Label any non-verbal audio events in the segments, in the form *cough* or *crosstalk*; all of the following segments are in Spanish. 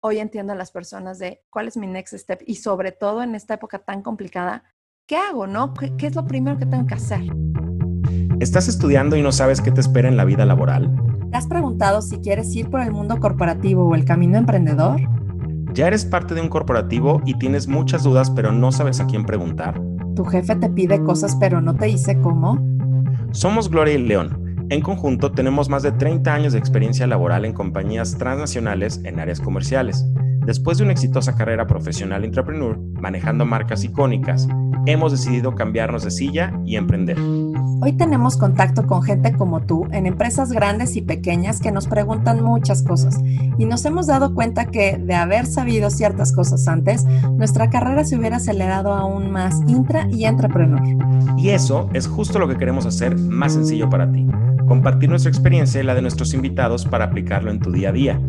hoy entiendo a las personas de cuál es mi next step y sobre todo en esta época tan complicada, ¿qué hago, no? ¿Qué, qué es lo primero que tengo que hacer? ¿Estás estudiando y no sabes qué te espera en la vida laboral? ¿Te has preguntado si quieres ir por el mundo corporativo o el camino emprendedor? ¿Ya eres parte de un corporativo y tienes muchas dudas pero no sabes a quién preguntar? ¿Tu jefe te pide cosas pero no te dice cómo? Somos Gloria y León. En conjunto tenemos más de 30 años de experiencia laboral en compañías transnacionales en áreas comerciales. Después de una exitosa carrera profesional entrepreneur, manejando marcas icónicas, hemos decidido cambiarnos de silla y emprender. Hoy tenemos contacto con gente como tú en empresas grandes y pequeñas que nos preguntan muchas cosas y nos hemos dado cuenta que de haber sabido ciertas cosas antes, nuestra carrera se hubiera acelerado aún más intra y entrepreneur. Y eso es justo lo que queremos hacer más sencillo para ti. Compartir nuestra experiencia y la de nuestros invitados para aplicarlo en tu día a día.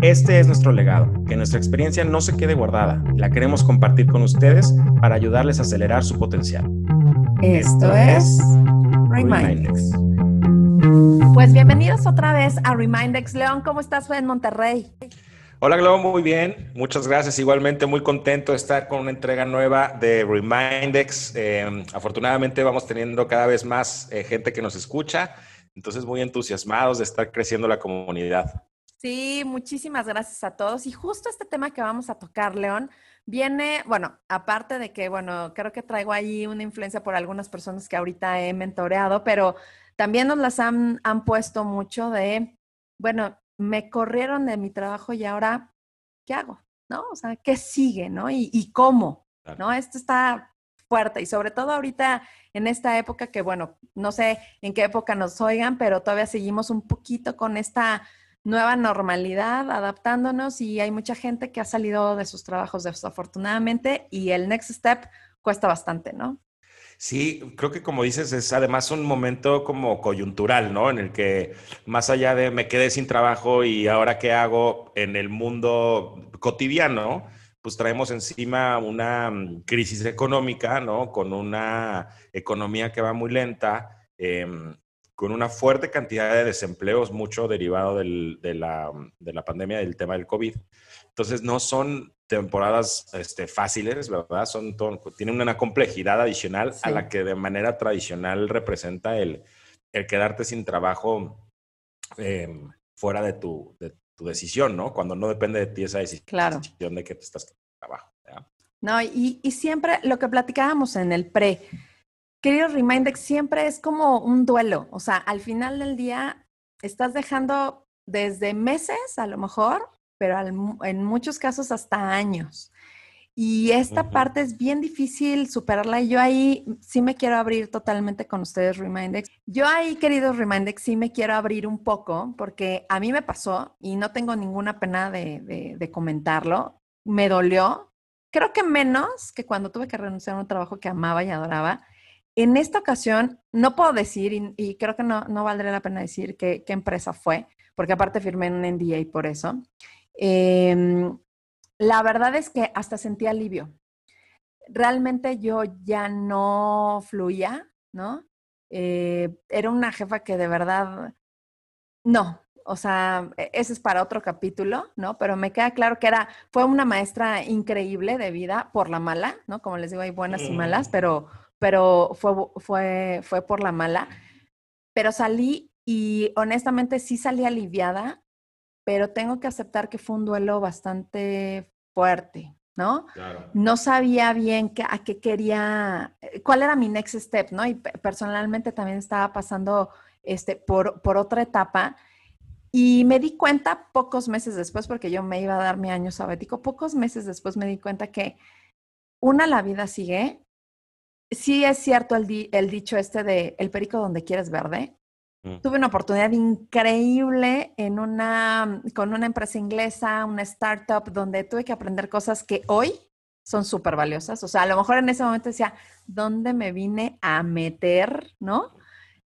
Este es nuestro legado, que nuestra experiencia no se quede guardada, la queremos compartir con ustedes para ayudarles a acelerar su potencial. Esto, es Remindex. Pues bienvenidos otra vez a Remindex. León, ¿cómo estás en Monterrey? Hola Globo, muy bien. Muchas gracias. Igualmente muy contento de estar con una entrega nueva de Remindex. Eh, afortunadamente vamos teniendo cada vez más eh, gente que nos escucha. Entonces muy entusiasmados de estar creciendo la comunidad. Sí, muchísimas gracias a todos. Y justo este tema que vamos a tocar, León, viene, bueno, aparte de que, bueno, creo que traigo ahí una influencia por algunas personas que ahorita he mentoreado, pero también nos las han, han puesto mucho de, bueno, me corrieron de mi trabajo y ahora, ¿qué hago? ¿No? O sea, ¿qué sigue? ¿No? ¿Y, y cómo? ¿No? Esto está fuerte y sobre todo ahorita en esta época que, bueno, no sé en qué época nos oigan, pero todavía seguimos un poquito con esta nueva normalidad, adaptándonos y hay mucha gente que ha salido de sus trabajos desafortunadamente y el next step cuesta bastante, ¿no? Sí, creo que como dices, es además un momento como coyuntural, ¿no? En el que más allá de me quedé sin trabajo y ahora qué hago en el mundo cotidiano, pues traemos encima una mm, crisis económica, ¿no? Con una economía que va muy lenta. Eh, con una fuerte cantidad de desempleos, mucho derivado del, de, la, de, la, pandemia, del tema del COVID. Entonces, no son temporadas este, fáciles, ¿verdad? Son tienen una complejidad adicional a la que de manera tradicional representa el, el quedarte sin trabajo eh, fuera de tu, de tu, decisión, ¿no? Cuando no depende de ti esa decisión claro. de que te estás trabajo. ¿verdad? No, y, y siempre lo que platicábamos en el pre, querido Remindex, siempre es como un duelo. O sea, al final del día estás dejando desde meses a lo mejor, pero en muchos casos hasta años. Y esta parte es bien difícil superarla yo ahí sí me quiero abrir totalmente con ustedes, Remindex. Yo ahí, queridos Remindex, sí me quiero abrir un poco porque a mí me pasó y no tengo ninguna pena de, de comentarlo. Me dolió, creo que menos que cuando tuve que renunciar a un trabajo que amaba y adoraba en esta ocasión, no puedo decir, y, creo que no, no, valdría la pena decir qué, empresa fue, porque aparte firmé un NDA por eso. Em, la verdad es que hasta sentí alivio. Realmente yo ya no fluía, ¿no? Eh, era una jefa que de verdad, no, o sea, e, ese es para otro capítulo, ¿no? Pero me queda claro que era, fue una maestra increíble de vida por la mala, ¿no? Como les digo, hay buenas y malas, pero pero fue, fue, fue por la mala. Pero salí y honestamente sí salí aliviada, pero tengo que aceptar que fue un duelo bastante fuerte, ¿no? No sabía bien a qué quería, eh, cuál era mi next step, ¿no? Y personalmente también estaba pasando este, por, por otra etapa. Y me di cuenta pocos meses después, porque yo me iba a dar mi año sabático, pocos meses después me di cuenta que una, la vida sigue, sí es cierto el, el, dicho este de el perico donde quieres verde. Tuve una oportunidad increíble en una, con una empresa inglesa, una startup, donde tuve que aprender cosas que hoy son súper valiosas. O sea, a lo mejor en ese momento decía, ¿dónde me vine a meter? ¿No?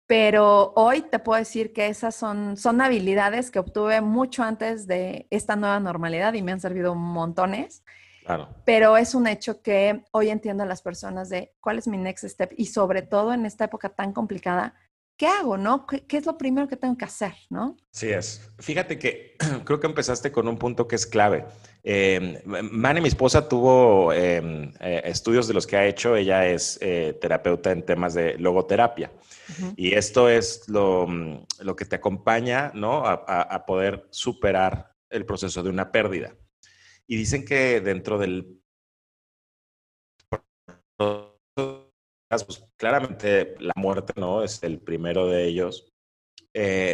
Pero hoy te puedo decir que esas son, son habilidades que obtuve mucho antes de esta nueva normalidad y me han servido montones. Pero es un hecho que hoy entiendo a las personas de cuál es mi next step y sobre todo en esta época tan complicada, ¿qué hago, no? ¿Qué, es lo primero que tengo que hacer, no? Sí es. Fíjate que *clears throat* creo que empezaste con un punto que es clave. Eh, Mane, mi esposa, tuvo em, eh, estudios de los que ha hecho. Ella es eh, terapeuta en temas de logoterapia. Y esto es lo, mm, lo, que te acompaña ¿no? a, a, poder superar el proceso de una pérdida. Y dicen que dentro del... Pues, claramente la muerte no es el primero de ellos,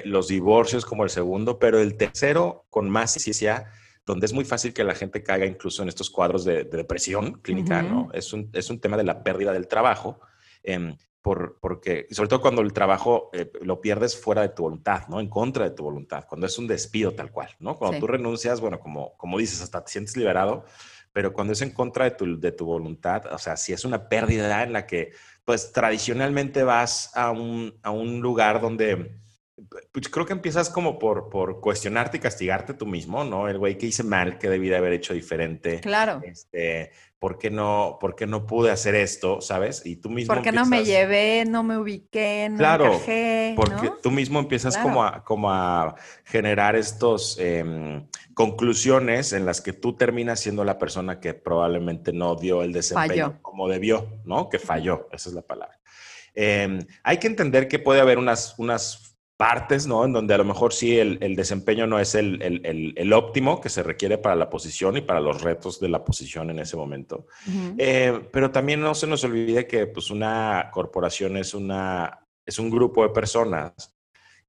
los divorcios como el segundo, pero el tercero con más ciencia donde es muy fácil que la gente caiga incluso en estos cuadros de, depresión clínica, ¿no? Es un, es un, tema de la pérdida del trabajo, eh, por, porque, sobre todo cuando el trabajo eh, lo pierdes fuera de tu voluntad, ¿no? En contra de tu voluntad, cuando es un despido tal cual, ¿no? Cuando tú renuncias, bueno, como, como dices, hasta te sientes liberado, pero cuando es en contra de tu, de tu voluntad, o sea, si es una pérdida en la que, pues, tradicionalmente vas a un, a un lugar donde pues creo que empiezas como por, por cuestionarte y castigarte tú mismo, ¿no? El güey que hice mal, que debí de haber hecho diferente. Claro. Este, ¿por qué no, por qué no pude hacer esto, sabes? Y tú mismo ¿Por qué no me llevé, no me ubiqué, no claro, encajé, porque tú mismo empiezas como, a, como a generar estos em, conclusiones en las que tú terminas siendo la persona que probablemente no dio el desempeño como debió, ¿no? Que falló, esa es la palabra. Em, hay que entender que puede haber unas, unas partes, ¿no? En donde a lo mejor sí el, desempeño no es el, óptimo que se requiere para la posición y para los retos de la posición en ese momento. Eh, pero también no se nos olvide que pues una corporación es, una, es un grupo de personas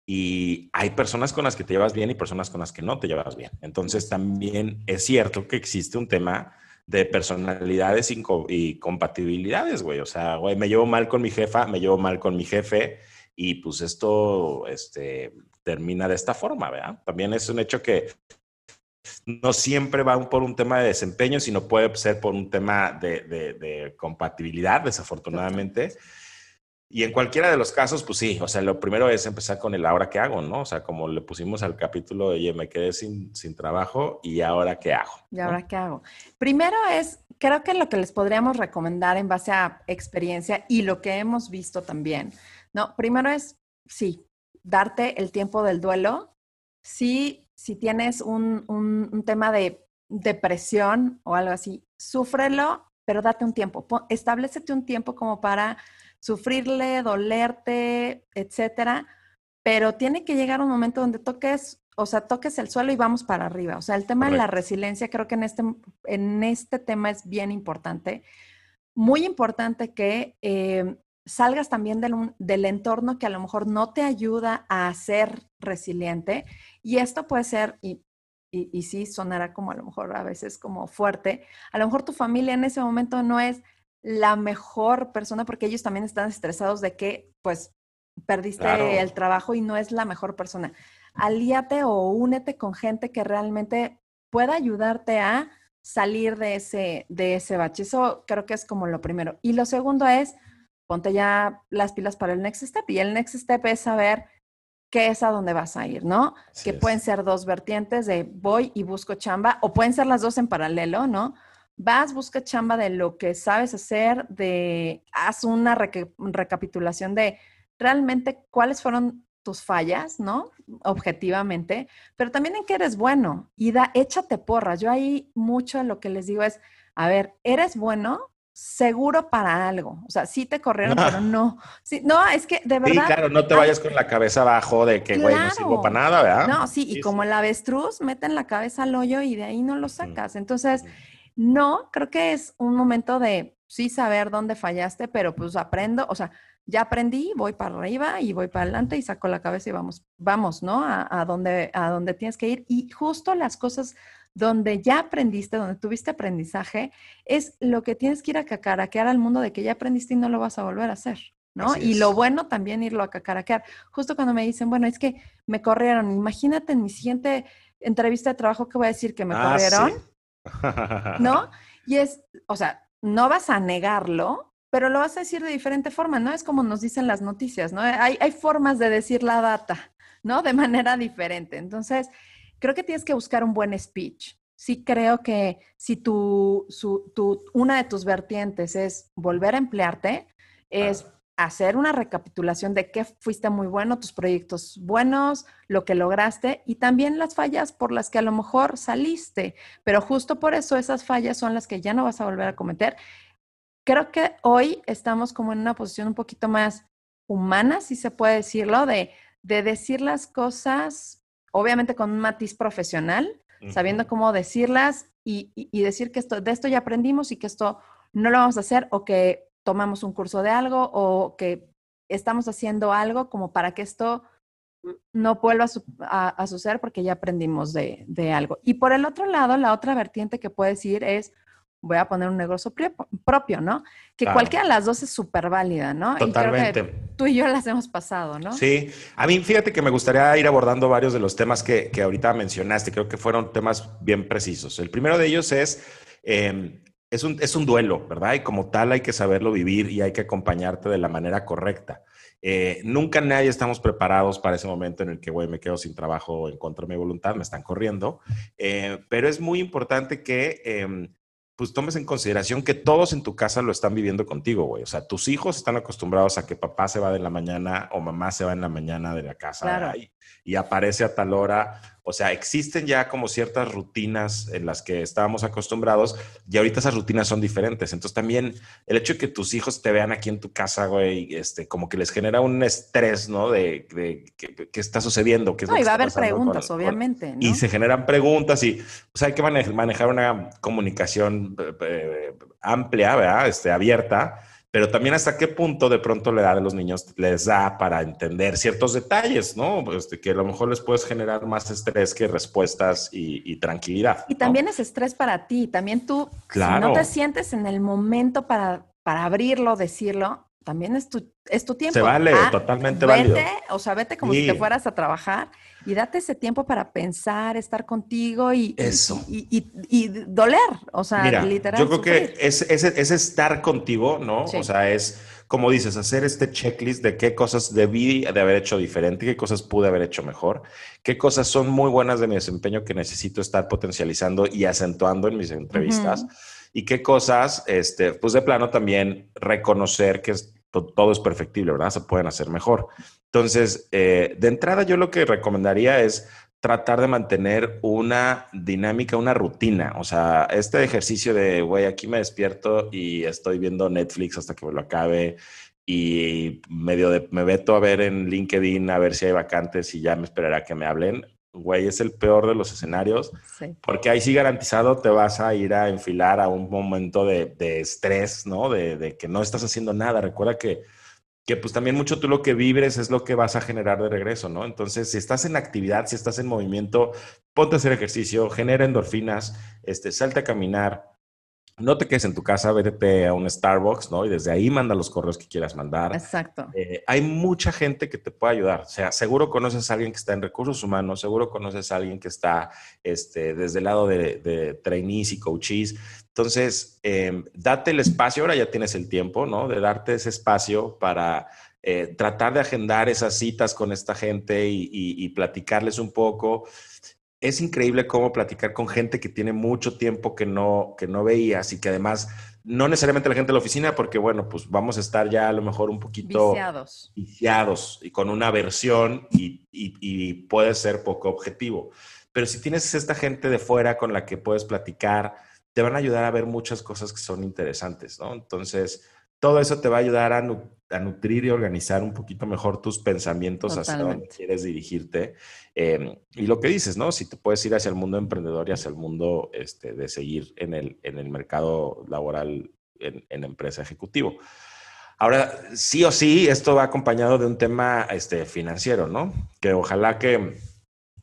y hay personas con las que te llevas bien y personas con las que no te llevas bien. Entonces también es cierto que existe un tema de personalidades y, y compatibilidades, güey. O sea, güey, me llevo mal con mi jefa, me llevo mal con mi jefe y pues esto este, termina de esta forma, ¿verdad? También es un hecho que no siempre va por un tema de desempeño, sino puede ser por un tema de, compatibilidad, desafortunadamente. Y en cualquiera de los casos, pues sí, o sea, lo primero es empezar con el ahora qué hago, ¿no? O sea, como le pusimos al capítulo, oye, me quedé sin, sin trabajo y ahora qué hago. ¿Y ahora qué hago? Primero es, creo que lo que les podríamos recomendar en base a experiencia y lo que hemos visto también, no, primero es, sí, darte el tiempo del duelo. Sí, si tienes un, un, tema de depresión o algo así, súfrelo, pero date un tiempo. Establecete un tiempo como para sufrirle, dolerte, etcétera. Pero tiene que llegar un momento donde toques, o sea, toques el suelo y vamos para arriba. O sea, el tema de la resiliencia creo que en este, en este tema es bien importante. Muy importante que eh, salgas también del, del, entorno que a lo mejor no te ayuda a ser resiliente. Y esto puede ser, y, y, y, sí sonará como a lo mejor a veces como fuerte, a lo mejor tu familia en ese momento no es la mejor persona porque ellos también están estresados de que pues perdiste el trabajo y no es la mejor persona. Alíate o únete con gente que realmente pueda ayudarte a salir de ese, de ese bache. Eso creo que es como lo primero. Y lo segundo es, ponte ya las pilas para el next step. Y el next step es saber qué es a dónde vas a ir, ¿no? que pueden ser dos vertientes de voy y busco chamba, o pueden ser las dos en paralelo, ¿no? Vas, busca chamba de lo que sabes hacer, de haz una recapitulación de realmente cuáles fueron tus fallas, ¿no? Objetivamente, pero también en qué eres bueno y da, échate porras. Yo ahí mucho lo que les digo es, a ver, eres bueno, seguro para algo. O sea, sí te corrieron, pero no. Sí, no, es que de verdad. Sí, claro, no te vayas con la cabeza abajo de que, güey, no sirvo para nada, ¿verdad? No, sí, y como el avestruz, meten la cabeza al hoyo y de ahí no lo sacas. Entonces, no, creo que es un momento de sí saber dónde fallaste, pero pues aprendo, o sea, ya aprendí, voy para arriba y voy para adelante y saco la cabeza y vamos, vamos, ¿no? A, a, donde, a donde tienes que ir. Y justo las cosas donde ya aprendiste, donde tuviste aprendizaje, es lo que tienes que ir a cacaraquear al mundo de que ya aprendiste y no lo vas a volver a hacer, ¿no? y lo bueno también irlo a cacaraquear. Justo cuando me dicen, bueno, es que me corrieron, imagínate en mi siguiente entrevista de trabajo que voy a decir que me ah, corrieron, ¿no? *laughs* Y es, o sea, no vas a negarlo, pero lo vas a decir de diferente forma, ¿no? Es como nos dicen las noticias, ¿no? Hay, hay formas de decir la data, ¿no? De manera diferente. Entonces, creo que tienes que buscar un buen speech. Sí creo que si tu, su, tu, una de tus vertientes es volver a emplearte, es hacer una recapitulación de qué fuiste muy bueno, tus proyectos buenos, lo que lograste y también las fallas por las que a lo mejor saliste, pero justo por eso esas fallas son las que ya no vas a volver a cometer. Creo que hoy estamos como en una posición un poquito más humana, si se puede decirlo, de, de decir las cosas, obviamente con un matiz profesional, sabiendo cómo decirlas y, y, decir que esto, de esto ya aprendimos y que esto no lo vamos a hacer o que tomamos un curso de algo o que estamos haciendo algo como para que esto no vuelva a, suceder porque ya aprendimos de, algo. Y por el otro lado, la otra vertiente que puedes ir es, voy a poner un negocio propio, ¿no? Que cualquiera de las dos es súper válida, ¿no? Totalmente. tú y yo las hemos pasado, ¿no? Sí, a mí fíjate que me gustaría ir abordando varios de los temas que, que ahorita mencionaste, creo que fueron temas bien precisos. El primero de ellos es... Em, es un, es un duelo, ¿verdad? Y como tal hay que saberlo vivir y hay que acompañarte de la manera correcta. Eh, nunca nadie estamos preparados para ese momento en el que, güey, me quedo sin trabajo en contra de mi voluntad, me están corriendo. Eh, pero es muy importante que em, pues tomes en consideración que todos en tu casa lo están viviendo contigo, güey. O sea, tus hijos están acostumbrados a que papá se va de la mañana o mamá se va en la mañana de la casa y, aparece a tal hora. O sea, existen ya como ciertas rutinas en las que estábamos acostumbrados y ahorita esas rutinas son diferentes. Entonces también el hecho de que tus hijos te vean aquí en tu casa, güey, este, como que les genera un estrés, ¿no? De, qué está sucediendo. no, y va a haber preguntas, obviamente. Y se generan preguntas y, o sea, hay que manejar una comunicación eh, amplia, ¿verdad? Este, abierta, pero también hasta qué punto de pronto la edad de los niños les da para entender ciertos detalles, ¿no? Pues que a lo mejor les puedes generar más estrés que respuestas y, tranquilidad. Y también es estrés para ti, también tú, claro. si no te sientes en el momento para, para abrirlo, decirlo, también es tu, es tu tiempo. Se vale, ah, totalmente válido. O sea, vete como si te fueras a trabajar y date ese tiempo para pensar, estar contigo y, Eso. y, doler. O sea, literal. Yo creo que es, es, estar contigo, ¿no? O sea, es, como dices, hacer este checklist de qué cosas debí de haber hecho diferente, qué cosas pude haber hecho mejor, qué cosas son muy buenas de mi desempeño que necesito estar potencializando y acentuando en mis entrevistas. Y qué cosas, este, pues de plano también reconocer que es todo es perfectible, ¿verdad? Se pueden hacer mejor. Entonces, eh, de entrada yo lo que recomendaría es tratar de mantener una dinámica, una rutina. O sea, este ejercicio de, güey, aquí me despierto y estoy viendo Netflix hasta que me lo acabe y medio de, me veto a ver en LinkedIn a ver si hay vacantes y ya me esperará que me hablen. Güey, es el peor de los escenarios, porque ahí sí garantizado te vas a ir a enfilar a un momento de, estrés, ¿no? De, que no estás haciendo nada. Recuerda que, que pues también mucho tú lo que vibres es lo que vas a generar de regreso, ¿no? Entonces, si estás en actividad, si estás en movimiento, ponte a hacer ejercicio, genera endorfinas, este, salte a caminar, no te quedes en tu casa, vete a un Starbucks, ¿no? Y desde ahí manda los correos que quieras mandar. Exacto. Eh, hay mucha gente que te puede ayudar. O sea, seguro conoces a alguien que está en recursos humanos, seguro conoces a alguien que está este, desde el lado de, trainees y coaches. Entonces, em, date el espacio, ahora ya tienes el tiempo, ¿no? De darte ese espacio para eh, tratar de agendar esas citas con esta gente y platicarles un poco es increíble cómo platicar con gente que tiene mucho tiempo que no, que no veías y que además, no necesariamente la gente de la oficina, porque bueno, pues vamos a estar ya a lo mejor un poquito viciados, viciados y con una versión y, y, puede ser poco objetivo. Pero si tienes esta gente de fuera con la que puedes platicar, te van a ayudar a ver muchas cosas que son interesantes, ¿no? Entonces, todo eso te va a ayudar a, a, nutrir y organizar un poquito mejor tus pensamientos hacia dónde quieres dirigirte. Em, y lo que dices, ¿no? Si te puedes ir hacia el mundo emprendedor y hacia el mundo este, de seguir en el, en el mercado laboral en, en, empresa ejecutivo. Ahora, sí o sí, esto va acompañado de un tema este, financiero, ¿no? Que ojalá que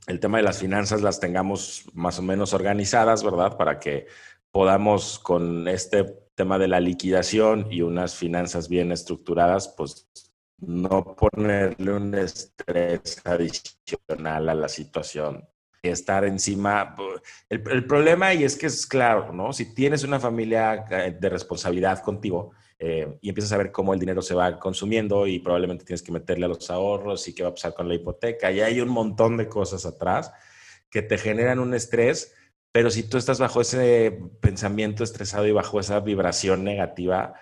el tema de las finanzas las tengamos más o menos organizadas, ¿verdad? Para que podamos con este tema de la liquidación y unas finanzas bien estructuradas, pues no ponerle un estrés adicional a la situación. Estar encima. El, el, problema, y es que es claro, ¿no? Si tienes una familia eh, de responsabilidad contigo eh, y empiezas a ver cómo el dinero se va consumiendo y probablemente tienes que meterle a los ahorros y qué va a pasar con la hipoteca, y hay un montón de cosas atrás que te generan un estrés pero si tú estás bajo ese pensamiento estresado y bajo esa vibración negativa,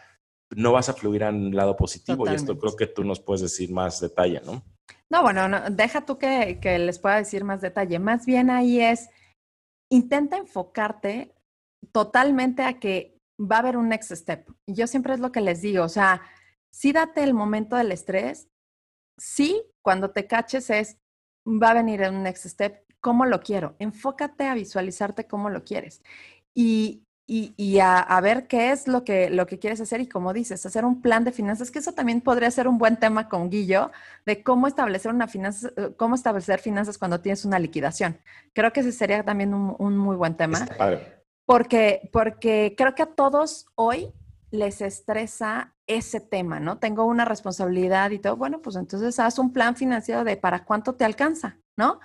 no vas a fluir en el lado positivo. Y esto creo que tú nos puedes decir más detalle, ¿no? No, bueno, no, deja tú que, que les pueda decir más detalle. Más bien ahí es, intenta enfocarte totalmente a que va a haber un next step. Yo siempre es lo que les digo, o sea, sí date el momento del estrés, sí, cuando te caches es, va a venir un next step, ¿cómo lo quiero? Enfócate a visualizarte cómo lo quieres. Y, y, a, ver qué es lo que, lo que quieres hacer y como dices, hacer un plan de finanzas, que eso también podría ser un buen tema con Guillo, de cómo establecer una finanza, cómo establecer finanzas cuando tienes una liquidación. Creo que ese sería también un, un muy buen tema. Porque, porque creo que a todos hoy les estresa ese tema, ¿no? Tengo una responsabilidad y todo, bueno, pues entonces haz un plan financiero de para cuánto te alcanza, ¿no?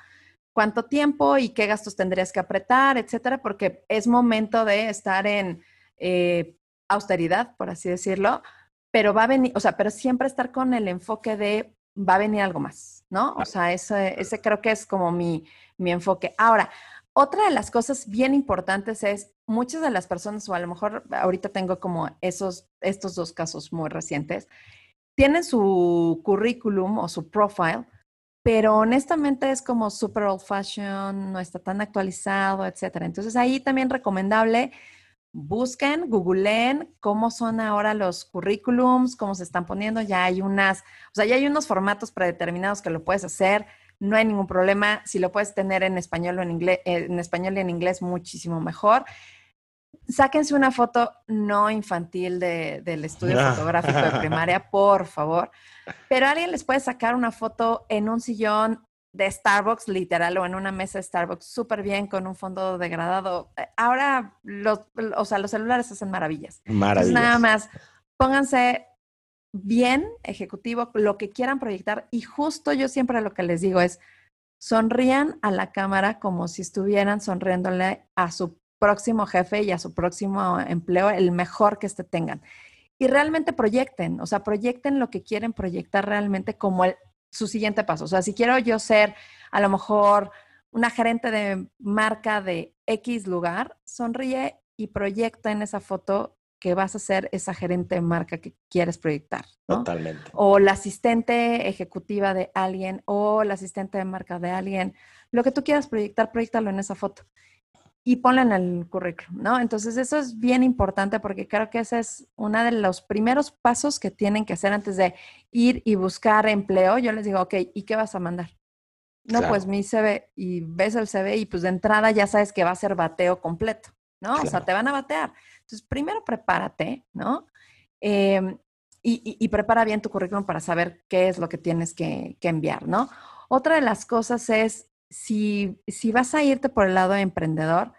Cuánto tiempo y qué gastos tendrías que apretar, etcétera, porque es momento de estar en eh, austeridad, por así decirlo, pero va a venir, o sea, pero siempre estar con el enfoque de va a venir algo más, ¿no? O sea, ese, ese creo que es como mi, mi enfoque. Ahora, otra de las cosas bien importantes es muchas de las personas, o a lo mejor ahorita tengo como esos, estos dos casos muy recientes, tienen su currículum o su profile, pero honestamente es como super old fashion, no está tan actualizado, etcétera. Entonces ahí también recomendable busquen, googleen cómo son ahora los currículums, cómo se están poniendo. Ya hay unas, o sea, ya hay unos formatos predeterminados que lo puedes hacer no hay ningún problema. Si lo puedes tener en español o en inglés, en español y en inglés, muchísimo mejor. Sáquense una foto no infantil del estudio fotográfico de primaria, *laughs* por favor. Pero alguien les puede sacar una foto en un sillón de Starbucks, literal, o en una mesa de Starbucks, súper bien, con un fondo degradado. Ahora, los, o sea, los celulares hacen maravillas. Maravillas. nada más, pónganse bien ejecutivo, lo que quieran proyectar. Y justo yo siempre lo que les digo es, sonrían a la cámara como si estuvieran sonriéndole a su próximo jefe y a su próximo empleo, el mejor que este tengan. Y realmente proyecten, o sea, proyecten lo que quieren proyectar realmente como el, su siguiente paso. O sea, si quiero yo ser a lo mejor una gerente de marca de X lugar, sonríe y proyecta en esa foto que vas a ser esa gerente de marca que quieres proyectar. Totalmente. O la asistente ejecutiva de alguien o la asistente de marca de alguien. Lo que tú quieras proyectar, proyectalo en esa foto y ponla en el currículum, ¿no? Entonces eso es bien importante porque creo que ese es uno de los primeros pasos que tienen que hacer antes de ir y buscar empleo. Yo les digo, ok, ¿y qué vas a mandar? No, pues mi CV y ves el CV y pues de entrada ya sabes que va a ser bateo completo, ¿no? O sea, te van a batear. Entonces, primero prepárate, ¿no? Em, y, prepara bien tu currículum para saber qué es lo que tienes que, enviar, ¿no? Otra de las cosas es, si, si vas a irte por el lado de emprendedor,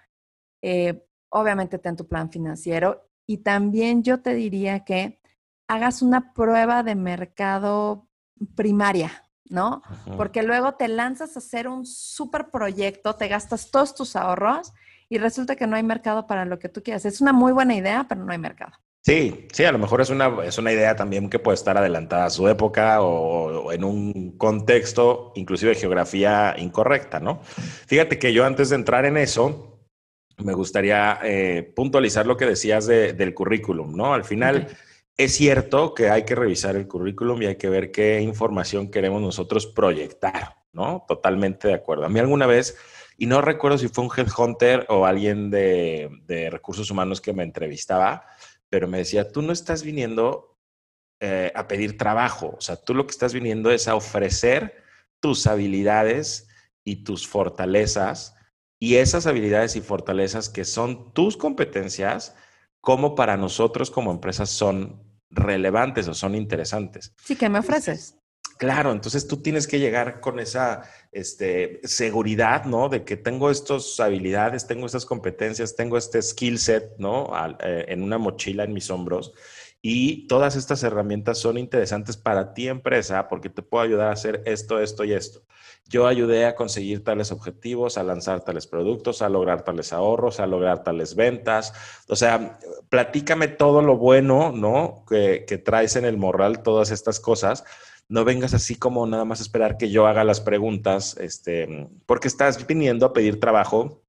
eh, obviamente ten tu plan financiero y también yo te diría que hagas una prueba de mercado primaria, ¿no? Porque luego te lanzas a hacer un super proyecto, te gastas todos tus ahorros y resulta que no hay mercado para lo que tú quieras. Es una muy buena idea, pero no hay mercado. Sí, sí, a lo mejor es una, es una idea también que puede estar adelantada a su época o, en un contexto, inclusive de geografía incorrecta, ¿no? Fíjate que yo antes de entrar en eso, me gustaría eh, puntualizar lo que decías del currículum, ¿no? Al final, es cierto que hay que revisar el currículum y hay que ver qué información queremos nosotros proyectar, ¿no? Totalmente de acuerdo. A mí alguna vez y no recuerdo si fue un headhunter o alguien de, recursos humanos que me entrevistaba, pero me decía, tú no estás viniendo eh, a pedir trabajo, o sea, tú lo que estás viniendo es a ofrecer tus habilidades y tus fortalezas y esas habilidades y fortalezas que son tus competencias, como para nosotros como empresas son relevantes o son interesantes. Sí, ¿qué me ofreces? Claro, entonces tú tienes que llegar con esa este, seguridad, ¿no? De que tengo estas habilidades, tengo estas competencias, tengo este skill set, ¿no? Eh, en una mochila en mis hombros. Y todas estas herramientas son interesantes para ti, empresa, porque te puedo ayudar a hacer esto, esto y esto. Yo ayudé a conseguir tales objetivos, a lanzar tales productos, a lograr tales ahorros, a lograr tales ventas. O sea, platícame todo lo bueno, ¿no? Que, que traes en el morral, todas estas cosas no vengas así como nada más esperar que yo haga las preguntas, este, porque estás viniendo a pedir trabajo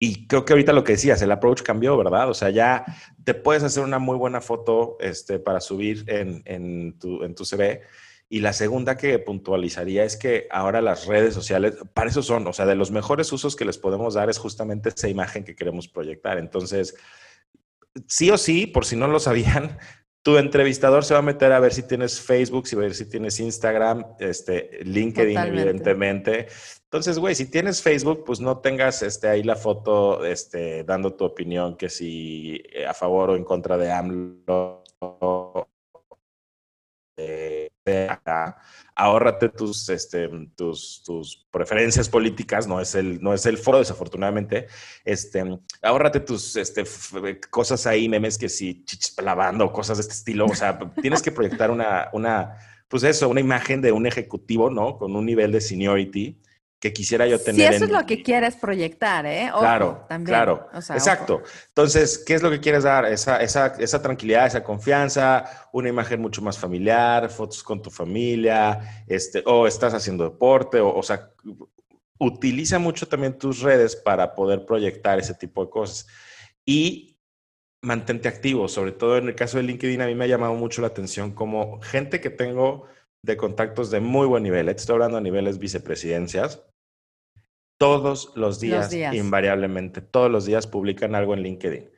y creo que ahorita lo que decías, el approach cambió, ¿verdad? O sea, ya te puedes hacer una muy buena foto este, para subir en, en, tu, en tu CV. Y la segunda que puntualizaría es que ahora las redes sociales, para eso son, o sea, de los mejores usos que les podemos dar es justamente esa imagen que queremos proyectar. Entonces, sí o sí, por si no lo sabían, *laughs* tu entrevistador se va a meter a ver si tienes Facebook, si va a ver si tienes Instagram, este, LinkedIn, evidentemente. Entonces, güey, si tienes Facebook, pues no tengas este, ahí la foto este, dando tu opinión, que si eh, a favor o en contra de AMLO. Eh, ahórrate tus, este, tus preferencias políticas, no es el, no es el foro, desafortunadamente. Este, ahórrate tus este, cosas ahí, memes que si chichis lavando, cosas de este estilo. O sea, *laughs* tienes que proyectar una, una, pues eso, una imagen de un ejecutivo, ¿no? Con un nivel de seniority que quisiera yo tener. Si eso es lo que quieres proyectar, ¿eh? claro, claro. Exacto. Entonces, ¿qué es lo que quieres dar? Esa, esa, esa, tranquilidad, esa confianza, una imagen mucho más familiar, fotos con tu familia, este, o estás haciendo deporte, o, o sea, utiliza mucho también tus redes para poder proyectar ese tipo de cosas. Y mantente activo, sobre todo en el caso de LinkedIn, a mí me ha llamado mucho la atención como gente que tengo de contactos de muy buen nivel, estoy hablando a niveles vicepresidencias, todos los días, invariablemente, todos los días publican algo en LinkedIn.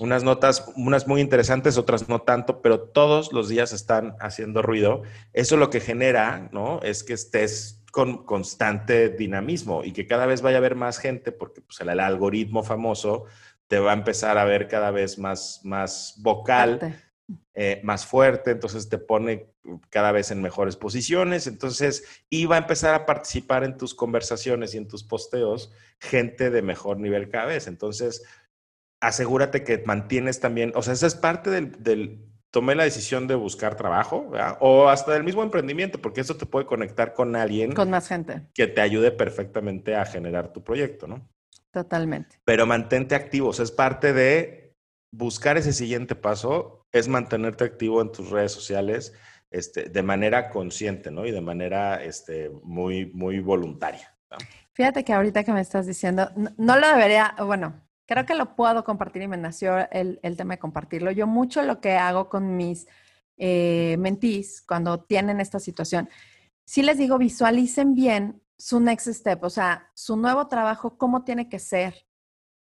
Unas notas, unas muy interesantes, otras no tanto, pero todos los días están haciendo ruido. Eso lo que genera, ¿no? Es que estés con constante dinamismo y que cada vez vaya a haber más gente, porque pues, el, algoritmo famoso te va a empezar a ver cada vez más, más vocal. Eh, más fuerte, entonces te pone cada vez en mejores posiciones, entonces iba a empezar a participar en tus conversaciones y en tus posteos gente de mejor nivel cada vez. Entonces, asegúrate que mantienes también, o sea, esa es parte del, tomé la decisión de buscar trabajo o hasta del mismo emprendimiento, porque eso te puede conectar con alguien. Con más gente. Que te ayude perfectamente a generar tu proyecto, ¿no? Totalmente. Pero mantente activo, o sea, es parte de buscar ese siguiente paso es mantenerte activo en tus redes sociales este, de manera consciente, ¿no? Y de manera este, muy, muy voluntaria. Fíjate que ahorita que me estás diciendo, no, lo debería, bueno, creo que lo puedo compartir y me nació el, tema de compartirlo. Yo mucho lo que hago con mis eh, mentís cuando tienen esta situación, sí les digo, visualicen bien su next step, o sea, su nuevo trabajo, cómo tiene que ser,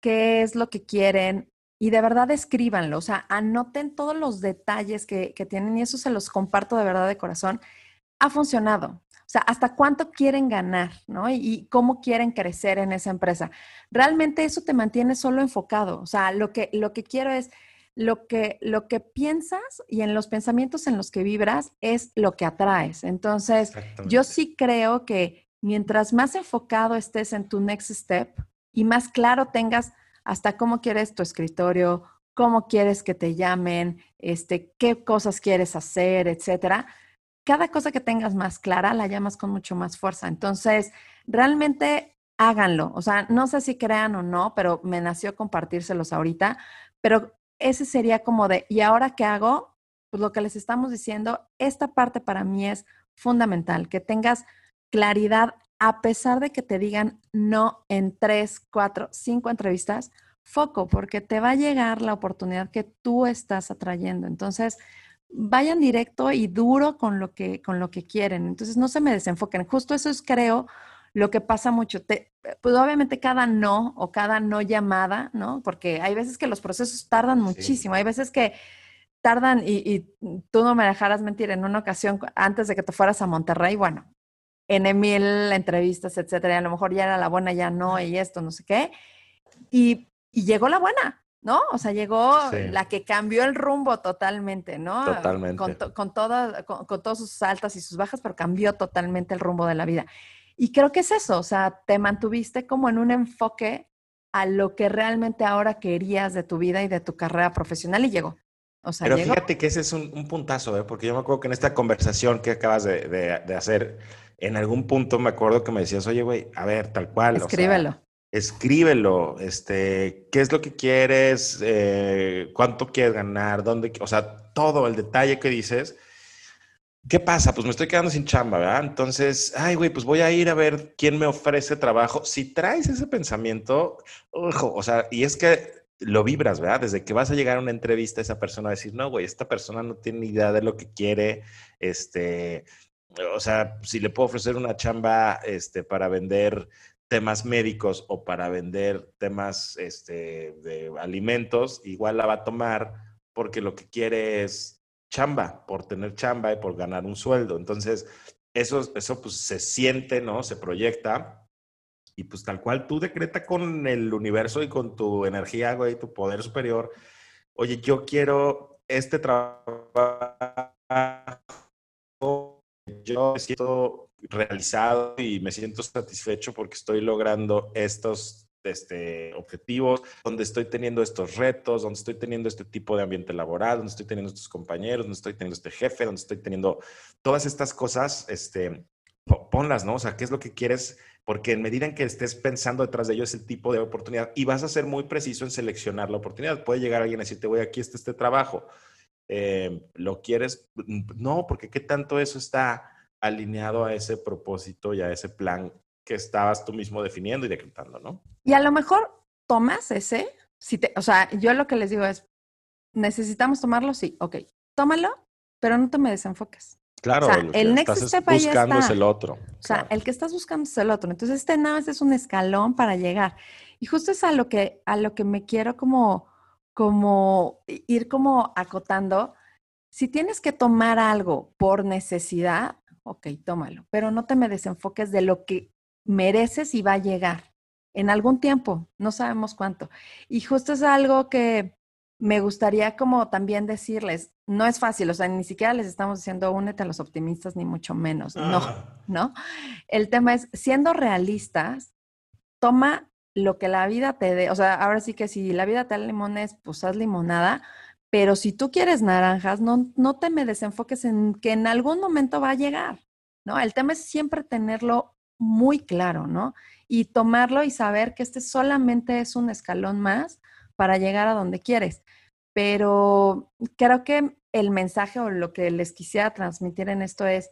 qué es lo que quieren, y de verdad escríbanlo, o sea, anoten todos los detalles que, tienen y eso se los comparto de verdad de corazón. Ha funcionado. O sea, hasta cuánto quieren ganar, ¿no? Y, cómo quieren crecer en esa empresa. Realmente eso te mantiene solo enfocado. O sea, lo que, lo que quiero es lo que, lo que piensas y en los pensamientos en los que vibras es lo que atraes. Entonces, yo sí creo que mientras más enfocado estés en tu next step y más claro tengas hasta cómo quieres tu escritorio, cómo quieres que te llamen, este, qué cosas quieres hacer, etcétera. Cada cosa que tengas más clara la llamas con mucho más fuerza. Entonces, realmente háganlo. O sea, no sé si crean o no, pero me nació compartírselos ahorita. Pero ese sería como de, ¿y ahora qué hago? Pues lo que les estamos diciendo, esta parte para mí es fundamental, que tengas claridad a pesar de que te digan no en tres, cuatro, cinco entrevistas, foco, porque te va a llegar la oportunidad que tú estás atrayendo. Entonces, vayan directo y duro con lo que, con lo que quieren. Entonces, no se me desenfoquen. Justo eso es, creo, lo que pasa mucho. Te, pues obviamente cada no o cada no llamada, ¿no? Porque hay veces que los procesos tardan muchísimo. Hay veces que tardan, y, y, tú no me dejarás mentir, en una ocasión antes de que te fueras a Monterrey, bueno, en mil entrevistas, etcétera, y a lo mejor ya era la buena, ya no, y esto, no sé qué. Y, y llegó la buena, ¿no? O sea, llegó la que cambió el rumbo totalmente, ¿no? Totalmente. Con, con, con, con todas sus altas y sus bajas, pero cambió totalmente el rumbo de la vida. Y creo que es eso, o sea, te mantuviste como en un enfoque a lo que realmente ahora querías de tu vida y de tu carrera profesional y llegó. O sea, Pero fíjate que ese es un, un, puntazo, ¿eh? porque yo me acuerdo que en esta conversación que acabas de, de, de hacer, en algún punto me acuerdo que me decías, oye, güey, a ver, tal cual. Escríbelo. escríbelo, este, qué es lo que quieres, eh, cuánto quieres ganar, dónde, o sea, todo el detalle que dices. ¿qué pasa? Pues me estoy quedando sin chamba, ¿verdad? Entonces, ay, güey, pues voy a ir a ver quién me ofrece trabajo. Si traes ese pensamiento, ojo, o sea, y es que lo vibras, ¿verdad? Desde que vas a llegar a una entrevista, esa persona va a decir, no, güey, esta persona no tiene ni idea de lo que quiere, este, o sea, si le puedo ofrecer una chamba, este, para vender temas médicos o para vender temas, este, de alimentos, igual la va a tomar porque lo que quiere es chamba, por tener chamba y por ganar un sueldo. Entonces, eso, eso pues se siente, ¿no? Se proyecta y pues tal cual tú decreta con el universo y con tu energía, güey, tu poder superior. Oye, yo quiero este trabajo. Yo me siento realizado y me siento satisfecho porque estoy logrando estos este, objetivos, donde estoy teniendo estos retos, donde estoy teniendo este tipo de ambiente laboral, donde estoy teniendo estos compañeros, donde estoy teniendo este jefe, donde estoy teniendo todas estas cosas, este, ponlas, ¿no? O sea, ¿qué es lo que quieres? Porque en medida en que estés pensando detrás de ello es el tipo de oportunidad y vas a ser muy preciso en seleccionar la oportunidad. Puede llegar alguien a decirte, voy, aquí está este trabajo. Eh, ¿Lo quieres? No, porque ¿qué tanto eso está alineado a ese propósito y a ese plan que estabas tú mismo definiendo y decretando, ¿no? Y a lo mejor tomas ese, si te, o sea, yo lo que les digo es, necesitamos tomarlo, sí, ok, tómalo, pero no te me desenfoques. Claro, el next step buscando es el otro. O sea, el que estás buscando es el otro. Entonces, este nada más es un escalón para llegar. Y justo es a lo que, a lo que me quiero como, como ir como acotando. Si tienes que tomar algo por necesidad, ok, tómalo, pero no te me desenfoques de lo que mereces y va a llegar en algún tiempo, no sabemos cuánto. Y justo es algo que me gustaría como también decirles, no es fácil, o sea, ni siquiera les estamos diciendo únete a los optimistas, ni mucho menos, no, ¿no? El tema es, siendo realistas, toma lo que la vida te dé, o sea, ahora sí que si la vida te da limones, pues haz limonada, pero si tú quieres naranjas, no, no te me desenfoques en que en algún momento va a llegar, ¿no? El tema es siempre tenerlo muy claro, ¿no? Y tomarlo y saber que este solamente es un escalón más para llegar a donde quieres. Pero creo que el mensaje o lo que les quisiera transmitir en esto es,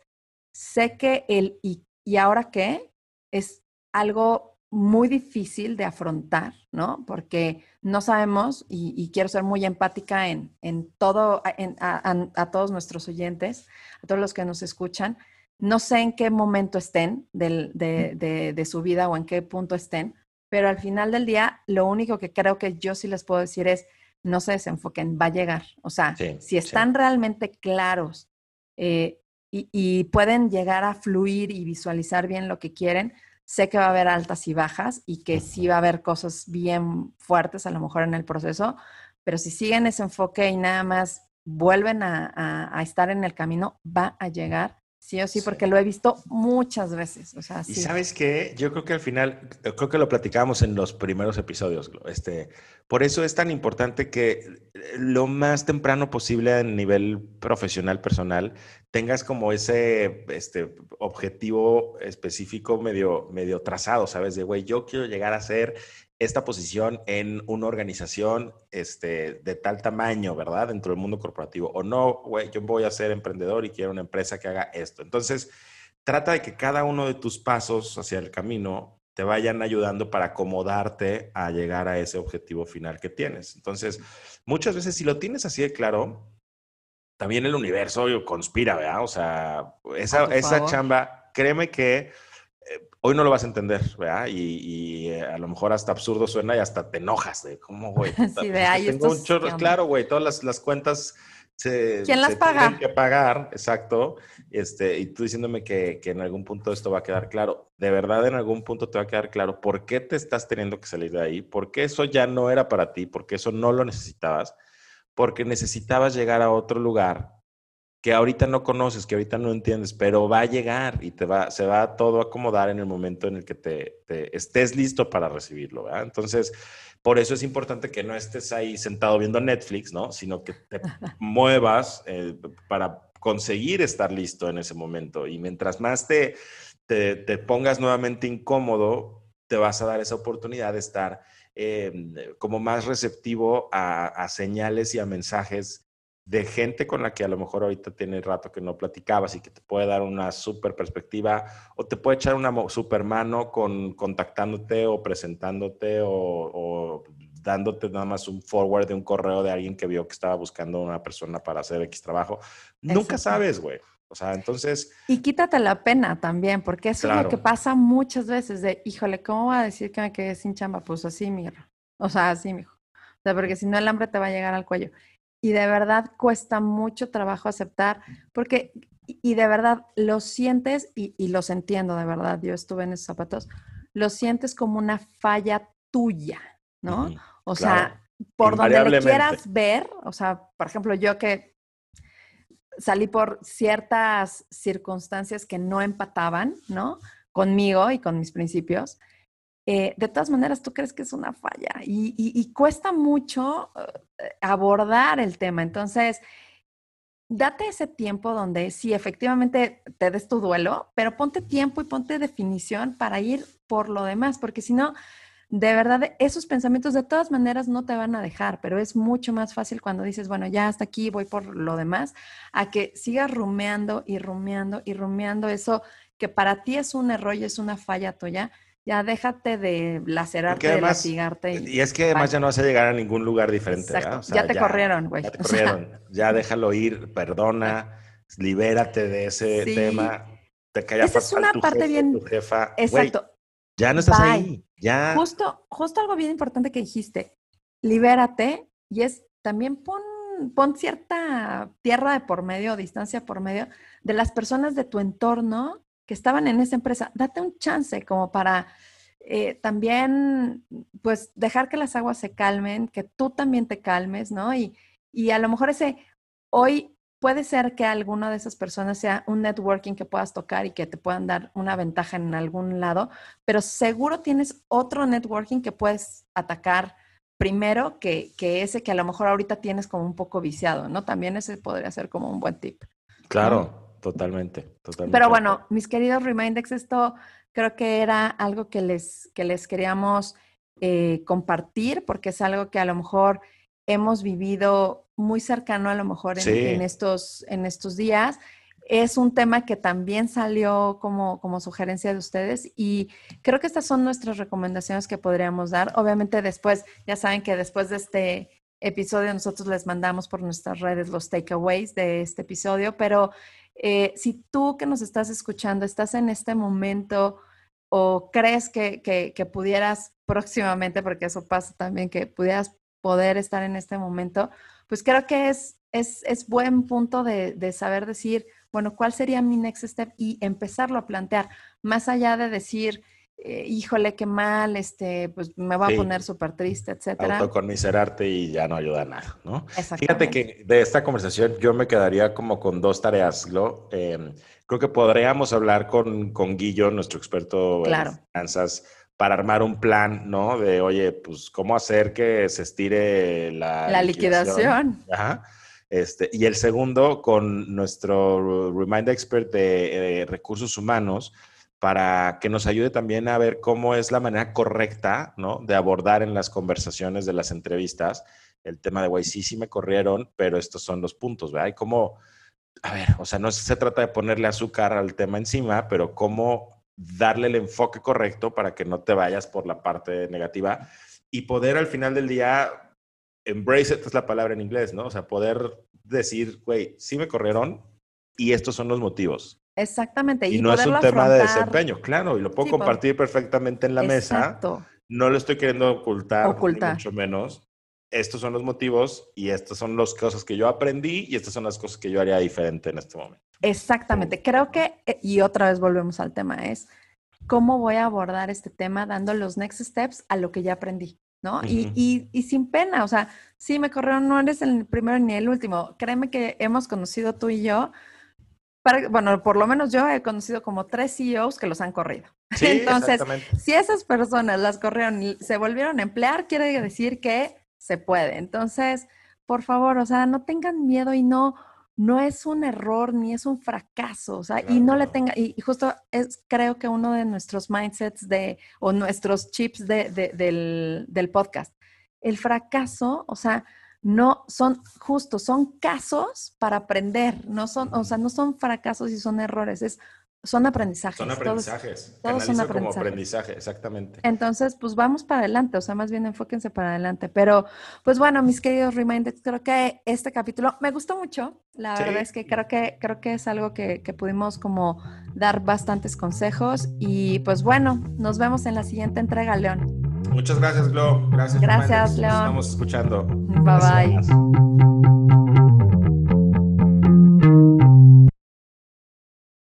sé que el y, y ahora qué es algo muy difícil de afrontar, ¿no? Porque no sabemos, y, quiero ser muy empática en, en todo, en, a, a, todos nuestros oyentes, a todos los que nos escuchan, no sé en qué momento estén de, su vida o en qué punto estén, pero al final del día, lo único que creo que yo sí les puedo decir es, no se desenfoquen, va a llegar. O sea, si están realmente claros eh, y, pueden llegar a fluir y visualizar bien lo que quieren, sé que va a haber altas y bajas y que sí va a haber cosas bien fuertes a lo mejor en el proceso, pero si siguen ese enfoque y nada más vuelven a estar en el camino, va a llegar Sí o sí, porque lo he visto muchas veces. O sea, Y sabes qué, yo creo que al final, eh, creo que lo platicábamos en los primeros episodios. Este, por eso es tan importante que eh, lo más temprano posible a nivel profesional, personal, tengas como ese este, objetivo específico medio, medio trazado, ¿sabes? De, güey, yo quiero llegar a ser esta posición en una organización este, de tal tamaño, ¿verdad? Dentro del mundo corporativo. O no, güey, yo voy a ser emprendedor y quiero una empresa que haga esto. Entonces, trata de que cada uno de tus pasos hacia el camino te vayan ayudando para acomodarte a llegar a ese objetivo final que tienes. Entonces, muchas veces si lo tienes así de claro, también el universo conspira, ¿verdad? O sea, esa, esa chamba, créeme que hoy no lo vas a entender, ¿verdad? Y, eh, a lo mejor hasta absurdo suena y hasta te enojas de cómo, güey. *laughs* sí, de ahí tengo un chorro, claro, güey, todas las, cuentas se, ¿Quién las paga? tienen que pagar, exacto. Este, y tú diciéndome que, que, en algún punto esto va a quedar claro. De verdad, en algún punto te va a quedar claro por qué te estás teniendo que salir de ahí, por qué eso ya no era para ti, porque eso no lo necesitabas, porque necesitabas llegar a otro lugar que ahorita no conoces, que ahorita no entiendes, pero va a llegar y te va, se va todo a acomodar en el momento en el que te, estés listo para recibirlo, ¿verdad? Entonces, por eso es importante que no estés ahí sentado viendo Netflix, ¿no? Sino que te *laughs* muevas eh, para conseguir estar listo en ese momento. Y mientras más te, te, pongas nuevamente incómodo, te vas a dar esa oportunidad de estar eh, como más receptivo a, a señales y a mensajes de gente con la que a lo mejor ahorita tiene rato que no platicabas y que te puede dar una super perspectiva o te puede echar una super mano con contactándote o presentándote o, dándote nada más un forward de un correo de alguien que vio que estaba buscando una persona para hacer X trabajo. Nunca sabes, güey. O sea, entonces... Y quítate la pena también, porque eso es lo que pasa muchas veces de, híjole, ¿cómo voy a decir que me quedé sin chamba? Pues así, mijo. O sea, así, mijo. O sea, porque si no el hambre te va a llegar al cuello y de verdad cuesta mucho trabajo aceptar, porque, y de verdad lo sientes, y, y los entiendo de verdad, yo estuve en esos zapatos, lo sientes como una falla tuya, ¿no? o sea, por donde le quieras ver, o sea, por ejemplo, yo que salí por ciertas circunstancias que no empataban, ¿no? Conmigo y con mis principios. Eh, de todas maneras, tú crees que es una falla y, cuesta mucho eh, abordar el tema. Entonces, date ese tiempo donde sí, efectivamente te des tu duelo, pero ponte tiempo y ponte definición para ir por lo demás, porque si no, de verdad, esos pensamientos de todas maneras no te van a dejar, pero es mucho más fácil cuando dices, bueno, ya hasta aquí voy por lo demás, a que sigas rumeando y rumeando y rumeando eso que para ti es un error y es una falla tuya ya déjate de lacerarte, de latigarte. Y, es que además ya no vas a llegar a ningún lugar diferente. ya te corrieron, güey. Ya te *laughs* corrieron. ya déjalo ir, perdona, libérate de ese tema. Te Esa es una parte bien. jefa. Exacto. ya no estás ahí. Ya. Justo, justo algo bien importante que dijiste. Libérate y es también pon, pon cierta tierra de por medio, distancia por medio de las personas de tu entorno que estaban en esa empresa, date un chance como para eh, también, pues, dejar que las aguas se calmen, que tú también te calmes, ¿no? Y, y a lo mejor ese, hoy puede ser que alguna de esas personas sea un networking que puedas tocar y que te puedan dar una ventaja en algún lado, pero seguro tienes otro networking que puedes atacar primero que, que ese que a lo mejor ahorita tienes como un poco viciado, ¿no? También ese podría ser como un buen tip. Claro. Totalmente, totalmente. Pero bueno, mis queridos Remindex, esto creo que era algo que les, que les queríamos eh, compartir porque es algo que a lo mejor hemos vivido muy cercano a lo mejor en, estos, en estos días. Es un tema que también salió como, como sugerencia de ustedes y creo que estas son nuestras recomendaciones que podríamos dar. Obviamente después, ya saben que después de este episodio nosotros les mandamos por nuestras redes los takeaways de este episodio, pero eh, si tú que nos estás escuchando estás en este momento o crees que, que, pudieras próximamente, porque eso pasa también, que pudieras poder estar en este momento, pues creo que es, es, es buen punto de, de, saber decir, bueno, ¿cuál sería mi next step? Y empezarlo a plantear, más allá de decir, eh, híjole, qué mal, este, pues me va a poner súper triste, etcétera. Autoconmiserarte y ya no ayuda a nada, ¿no? Fíjate que de esta conversación yo me quedaría como con dos tareas, Glo. Em, creo que podríamos hablar con, con Guillo, nuestro experto en finanzas, para armar un plan, ¿no? De, oye, pues, ¿cómo hacer que se estire la, la liquidación? Ajá. Este, y el segundo, con nuestro Remind Expert de eh, recursos humanos, para que nos ayude también a ver cómo es la manera correcta, ¿no? De abordar en las conversaciones de las entrevistas el tema de, güey, sí, sí me corrieron, pero estos son los puntos, ¿verdad? Y cómo, a ver, o sea, no se trata de ponerle azúcar al tema encima, pero cómo darle el enfoque correcto para que no te vayas por la parte negativa y poder al final del día, embrace it es la palabra en inglés, ¿no? O sea, poder decir, güey, sí me corrieron y estos son los motivos. Exactamente. Y, no es un tema de desempeño, claro, y lo puedo compartir perfectamente en la Exacto. mesa. No lo estoy queriendo ocultar, ocultar. mucho menos. Estos son los motivos y estas son las cosas que yo aprendí y estas son las cosas que yo haría diferente en este momento. Exactamente. Creo que, eh, y otra vez volvemos al tema, es cómo voy a abordar este tema dando los next steps a lo que ya aprendí. ¿no? y, y, y, sin pena, o sea, sí me corrieron, no eres el primero ni el último. Créeme que hemos conocido tú y yo bueno, por lo menos yo he conocido como tres CEOs que los han corrido. *laughs* Entonces, si esas personas las corrieron y se volvieron a emplear, quiere decir que se puede. Entonces, por favor, o sea, no tengan miedo y no, no es un error ni es un fracaso, o sea, y no le tenga, y, justo es creo que uno de nuestros mindsets de, o nuestros chips de, del, del podcast, el fracaso, o sea, no son justos, son casos para aprender, no son, o sea, no son fracasos y son errores, es son aprendizajes. Son aprendizajes. Todos, son aprendizajes. como aprendizaje, exactamente. Entonces, pues vamos para adelante, o sea, más bien enfóquense para adelante. Pero, pues bueno, mis queridos reminders, creo que este capítulo me gustó mucho. La verdad es que creo que creo que es algo que, que, pudimos como dar bastantes consejos. Y pues bueno, nos vemos en la siguiente entrega, León. Muchas gracias, Glo. Gracias. Gracias, Leo. Nos estamos escuchando. Bye bye.